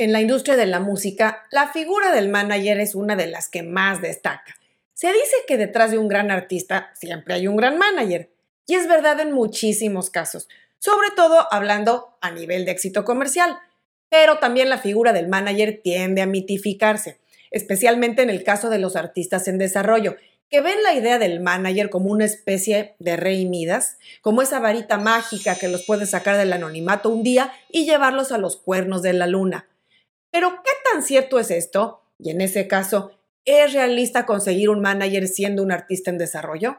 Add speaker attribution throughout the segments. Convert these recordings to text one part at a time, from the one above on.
Speaker 1: En la industria de la música, la figura del manager es una de las que más destaca. Se dice que detrás de un gran artista siempre hay un gran manager, y es verdad en muchísimos casos, sobre todo hablando a nivel de éxito comercial, pero también la figura del manager tiende a mitificarse, especialmente en el caso de los artistas en desarrollo, que ven la idea del manager como una especie de rey Midas, como esa varita mágica que los puede sacar del anonimato un día y llevarlos a los cuernos de la luna. Pero, ¿qué tan cierto es esto? Y en ese caso, ¿es realista conseguir un manager siendo un artista en desarrollo?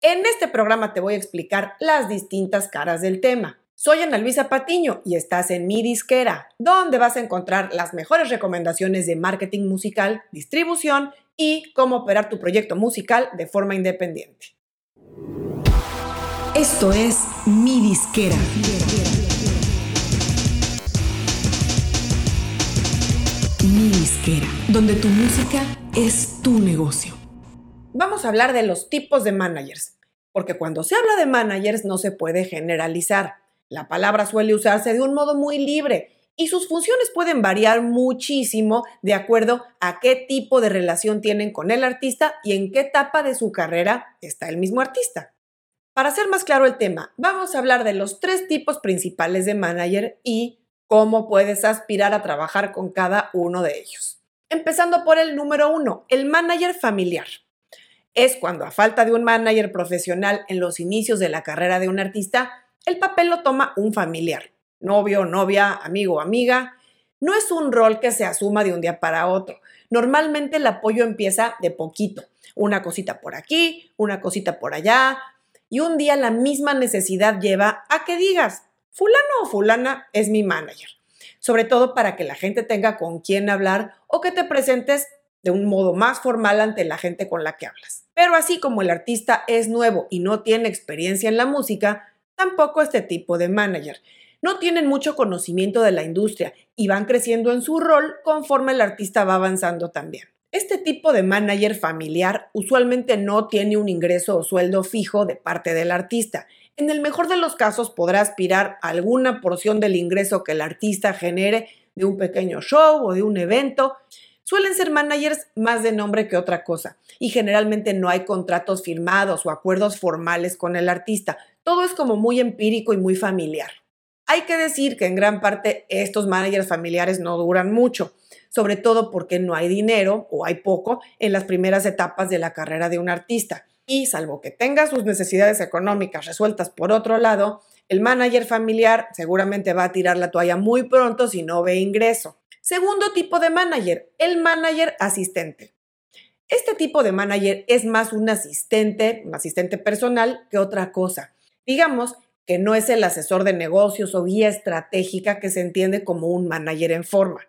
Speaker 1: En este programa te voy a explicar las distintas caras del tema. Soy Ana Luisa Patiño y estás en mi disquera, donde vas a encontrar las mejores recomendaciones de marketing musical, distribución y cómo operar tu proyecto musical de forma independiente.
Speaker 2: Esto es mi disquera. Donde tu música es tu negocio.
Speaker 1: Vamos a hablar de los tipos de managers, porque cuando se habla de managers no se puede generalizar. La palabra suele usarse de un modo muy libre y sus funciones pueden variar muchísimo de acuerdo a qué tipo de relación tienen con el artista y en qué etapa de su carrera está el mismo artista. Para hacer más claro el tema, vamos a hablar de los tres tipos principales de manager y cómo puedes aspirar a trabajar con cada uno de ellos. Empezando por el número uno, el manager familiar. Es cuando a falta de un manager profesional en los inicios de la carrera de un artista, el papel lo toma un familiar, novio, novia, amigo amiga. No es un rol que se asuma de un día para otro. Normalmente el apoyo empieza de poquito, una cosita por aquí, una cosita por allá, y un día la misma necesidad lleva a que digas, fulano o fulana es mi manager, sobre todo para que la gente tenga con quién hablar o que te presentes de un modo más formal ante la gente con la que hablas. Pero así como el artista es nuevo y no tiene experiencia en la música, tampoco este tipo de manager. No tienen mucho conocimiento de la industria y van creciendo en su rol conforme el artista va avanzando también. Este tipo de manager familiar usualmente no tiene un ingreso o sueldo fijo de parte del artista. En el mejor de los casos podrá aspirar a alguna porción del ingreso que el artista genere de un pequeño show o de un evento. Suelen ser managers más de nombre que otra cosa y generalmente no hay contratos firmados o acuerdos formales con el artista, todo es como muy empírico y muy familiar. Hay que decir que en gran parte estos managers familiares no duran mucho, sobre todo porque no hay dinero o hay poco en las primeras etapas de la carrera de un artista. Y salvo que tenga sus necesidades económicas resueltas por otro lado, el manager familiar seguramente va a tirar la toalla muy pronto si no ve ingreso. Segundo tipo de manager, el manager asistente. Este tipo de manager es más un asistente, un asistente personal que otra cosa. Digamos que no es el asesor de negocios o guía estratégica que se entiende como un manager en forma.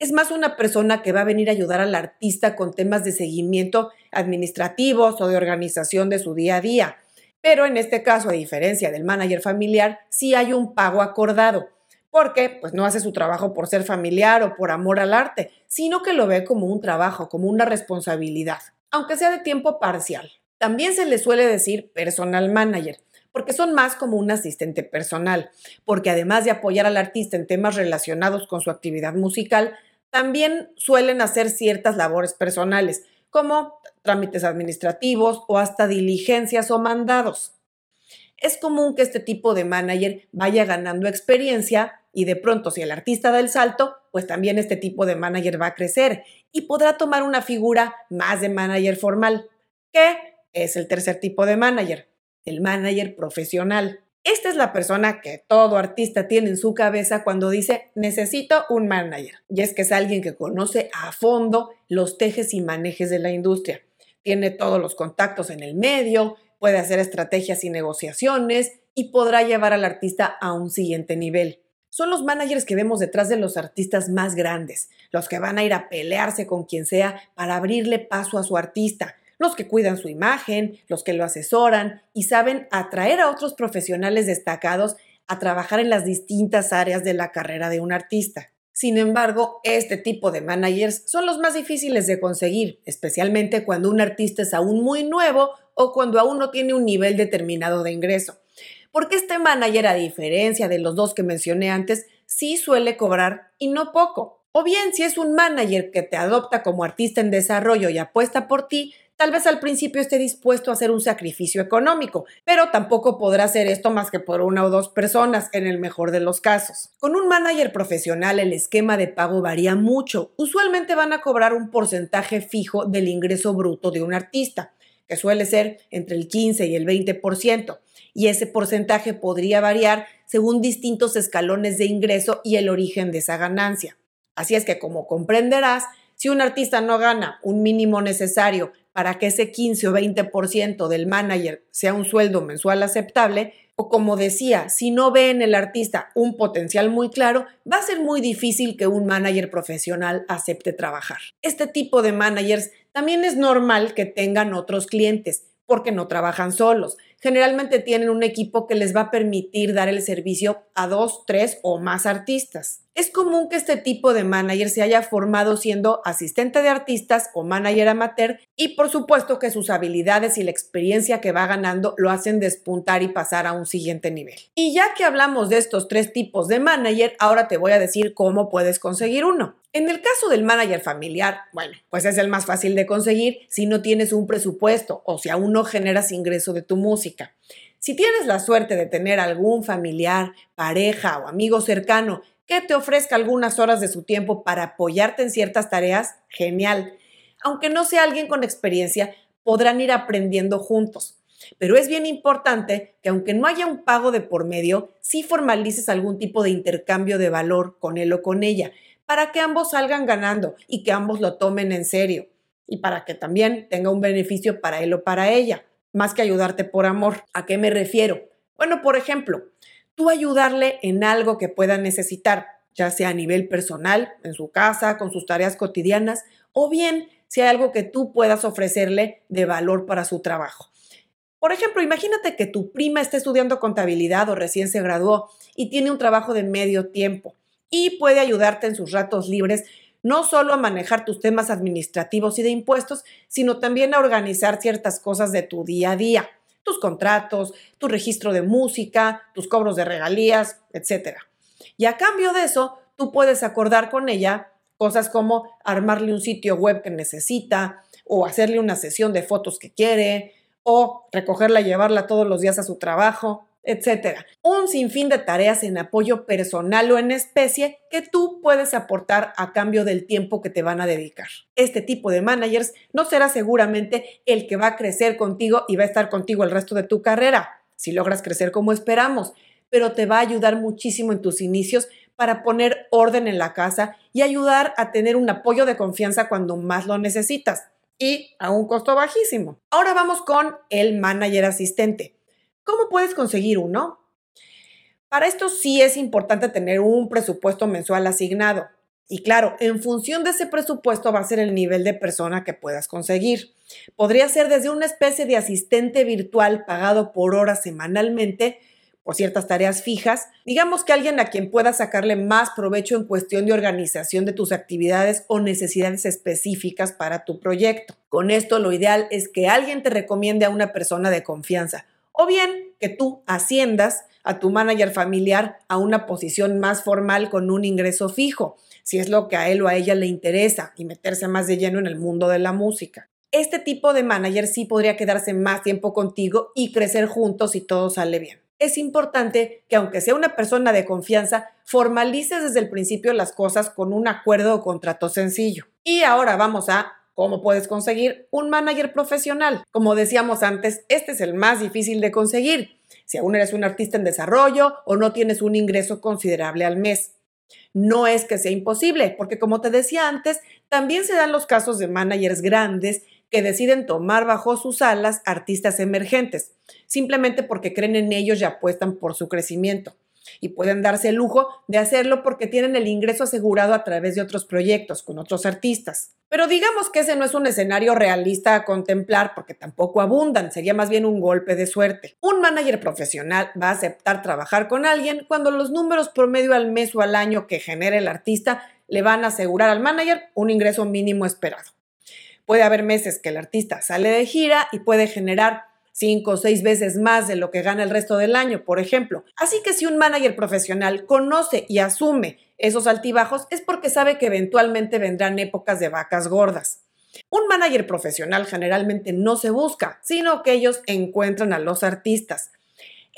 Speaker 1: Es más una persona que va a venir a ayudar al artista con temas de seguimiento administrativos o de organización de su día a día. Pero en este caso, a diferencia del manager familiar, sí hay un pago acordado, porque pues no hace su trabajo por ser familiar o por amor al arte, sino que lo ve como un trabajo, como una responsabilidad, aunque sea de tiempo parcial. También se le suele decir personal manager, porque son más como un asistente personal, porque además de apoyar al artista en temas relacionados con su actividad musical, también suelen hacer ciertas labores personales, como trámites administrativos o hasta diligencias o mandados. Es común que este tipo de manager vaya ganando experiencia y de pronto si el artista da el salto, pues también este tipo de manager va a crecer y podrá tomar una figura más de manager formal, que es el tercer tipo de manager, el manager profesional. Esta es la persona que todo artista tiene en su cabeza cuando dice necesito un manager. Y es que es alguien que conoce a fondo los tejes y manejes de la industria. Tiene todos los contactos en el medio, puede hacer estrategias y negociaciones y podrá llevar al artista a un siguiente nivel. Son los managers que vemos detrás de los artistas más grandes, los que van a ir a pelearse con quien sea para abrirle paso a su artista, los que cuidan su imagen, los que lo asesoran y saben atraer a otros profesionales destacados a trabajar en las distintas áreas de la carrera de un artista. Sin embargo, este tipo de managers son los más difíciles de conseguir, especialmente cuando un artista es aún muy nuevo o cuando aún no tiene un nivel determinado de ingreso. Porque este manager, a diferencia de los dos que mencioné antes, sí suele cobrar y no poco. O bien, si es un manager que te adopta como artista en desarrollo y apuesta por ti, tal vez al principio esté dispuesto a hacer un sacrificio económico, pero tampoco podrá hacer esto más que por una o dos personas, en el mejor de los casos. Con un manager profesional el esquema de pago varía mucho. Usualmente van a cobrar un porcentaje fijo del ingreso bruto de un artista, que suele ser entre el 15 y el 20%, y ese porcentaje podría variar según distintos escalones de ingreso y el origen de esa ganancia. Así es que, como comprenderás, si un artista no gana un mínimo necesario para que ese 15 o 20% del manager sea un sueldo mensual aceptable, o como decía, si no ve en el artista un potencial muy claro, va a ser muy difícil que un manager profesional acepte trabajar. Este tipo de managers también es normal que tengan otros clientes, porque no trabajan solos. Generalmente tienen un equipo que les va a permitir dar el servicio a dos, tres o más artistas. Es común que este tipo de manager se haya formado siendo asistente de artistas o manager amateur y por supuesto que sus habilidades y la experiencia que va ganando lo hacen despuntar y pasar a un siguiente nivel. Y ya que hablamos de estos tres tipos de manager, ahora te voy a decir cómo puedes conseguir uno. En el caso del manager familiar, bueno, pues es el más fácil de conseguir si no tienes un presupuesto o si aún no generas ingreso de tu música. Si tienes la suerte de tener algún familiar, pareja o amigo cercano que te ofrezca algunas horas de su tiempo para apoyarte en ciertas tareas, genial. Aunque no sea alguien con experiencia, podrán ir aprendiendo juntos. Pero es bien importante que aunque no haya un pago de por medio, sí formalices algún tipo de intercambio de valor con él o con ella, para que ambos salgan ganando y que ambos lo tomen en serio, y para que también tenga un beneficio para él o para ella, más que ayudarte por amor. ¿A qué me refiero? Bueno, por ejemplo, tú ayudarle en algo que pueda necesitar, ya sea a nivel personal, en su casa, con sus tareas cotidianas, o bien si hay algo que tú puedas ofrecerle de valor para su trabajo. Por ejemplo, imagínate que tu prima está estudiando contabilidad o recién se graduó y tiene un trabajo de medio tiempo y puede ayudarte en sus ratos libres no solo a manejar tus temas administrativos y de impuestos, sino también a organizar ciertas cosas de tu día a día tus contratos, tu registro de música, tus cobros de regalías, etc. Y a cambio de eso, tú puedes acordar con ella cosas como armarle un sitio web que necesita, o hacerle una sesión de fotos que quiere, o recogerla y llevarla todos los días a su trabajo, etcétera. Un sinfín de tareas en apoyo personal o en especie que tú puedes aportar a cambio del tiempo que te van a dedicar. Este tipo de managers no será seguramente el que va a crecer contigo y va a estar contigo el resto de tu carrera, si logras crecer como esperamos, pero te va a ayudar muchísimo en tus inicios para poner orden en la casa y ayudar a tener un apoyo de confianza cuando más lo necesitas y a un costo bajísimo. Ahora vamos con el manager asistente. ¿Cómo puedes conseguir uno? Para esto sí es importante tener un presupuesto mensual asignado. Y claro, en función de ese presupuesto va a ser el nivel de persona que puedas conseguir. Podría ser desde una especie de asistente virtual pagado por hora semanalmente por ciertas tareas fijas. Digamos que alguien a quien puedas sacarle más provecho en cuestión de organización de tus actividades o necesidades específicas para tu proyecto. Con esto lo ideal es que alguien te recomiende a una persona de confianza o bien que tú asciendas a tu manager familiar a una posición más formal con un ingreso fijo, si es lo que a él o a ella le interesa y meterse más de lleno en el mundo de la música. Este tipo de manager sí podría quedarse más tiempo contigo y crecer juntos si todo sale bien. Es importante que aunque sea una persona de confianza, formalices desde el principio las cosas con un acuerdo o contrato sencillo. Y ahora vamos a ¿Cómo puedes conseguir un manager profesional? Como decíamos antes, este es el más difícil de conseguir. Si aún eres un artista en desarrollo o no tienes un ingreso considerable al mes. No es que sea imposible, porque como te decía antes, también se dan los casos de managers grandes que deciden tomar bajo sus alas artistas emergentes, simplemente porque creen en ellos y apuestan por su crecimiento y pueden darse el lujo de hacerlo porque tienen el ingreso asegurado a través de otros proyectos con otros artistas. Pero digamos que ese no es un escenario realista a contemplar porque tampoco abundan, sería más bien un golpe de suerte. Un manager profesional va a aceptar trabajar con alguien cuando los números promedio al mes o al año que genere el artista le van a asegurar al manager un ingreso mínimo esperado. Puede haber meses que el artista sale de gira y puede generar cinco o seis veces más de lo que gana el resto del año, por ejemplo. Así que si un manager profesional conoce y asume esos altibajos es porque sabe que eventualmente vendrán épocas de vacas gordas. Un manager profesional generalmente no se busca, sino que ellos encuentran a los artistas.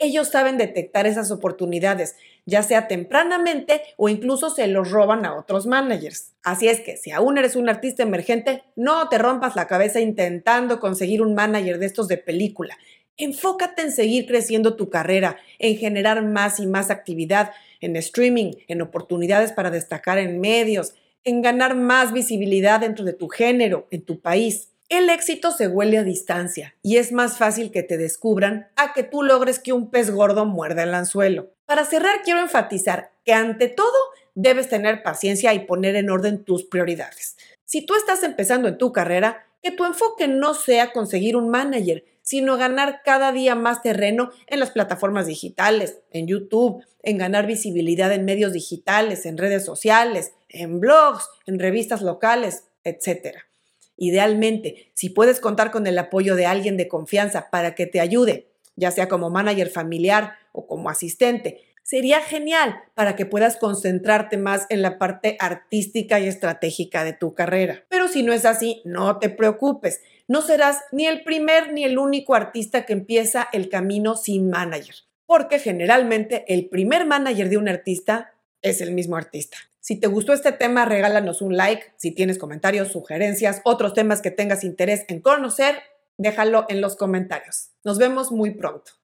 Speaker 1: Ellos saben detectar esas oportunidades, ya sea tempranamente o incluso se los roban a otros managers. Así es que si aún eres un artista emergente, no te rompas la cabeza intentando conseguir un manager de estos de película. Enfócate en seguir creciendo tu carrera, en generar más y más actividad en streaming, en oportunidades para destacar en medios, en ganar más visibilidad dentro de tu género, en tu país. El éxito se huele a distancia y es más fácil que te descubran a que tú logres que un pez gordo muerda el anzuelo. Para cerrar, quiero enfatizar que ante todo debes tener paciencia y poner en orden tus prioridades. Si tú estás empezando en tu carrera, que tu enfoque no sea conseguir un manager, sino ganar cada día más terreno en las plataformas digitales, en YouTube, en ganar visibilidad en medios digitales, en redes sociales, en blogs, en revistas locales, etc. Idealmente, si puedes contar con el apoyo de alguien de confianza para que te ayude, ya sea como manager familiar o como asistente, sería genial para que puedas concentrarte más en la parte artística y estratégica de tu carrera. Pero si no es así, no te preocupes. No serás ni el primer ni el único artista que empieza el camino sin manager, porque generalmente el primer manager de un artista es el mismo artista. Si te gustó este tema, regálanos un like. Si tienes comentarios, sugerencias, otros temas que tengas interés en conocer, déjalo en los comentarios. Nos vemos muy pronto.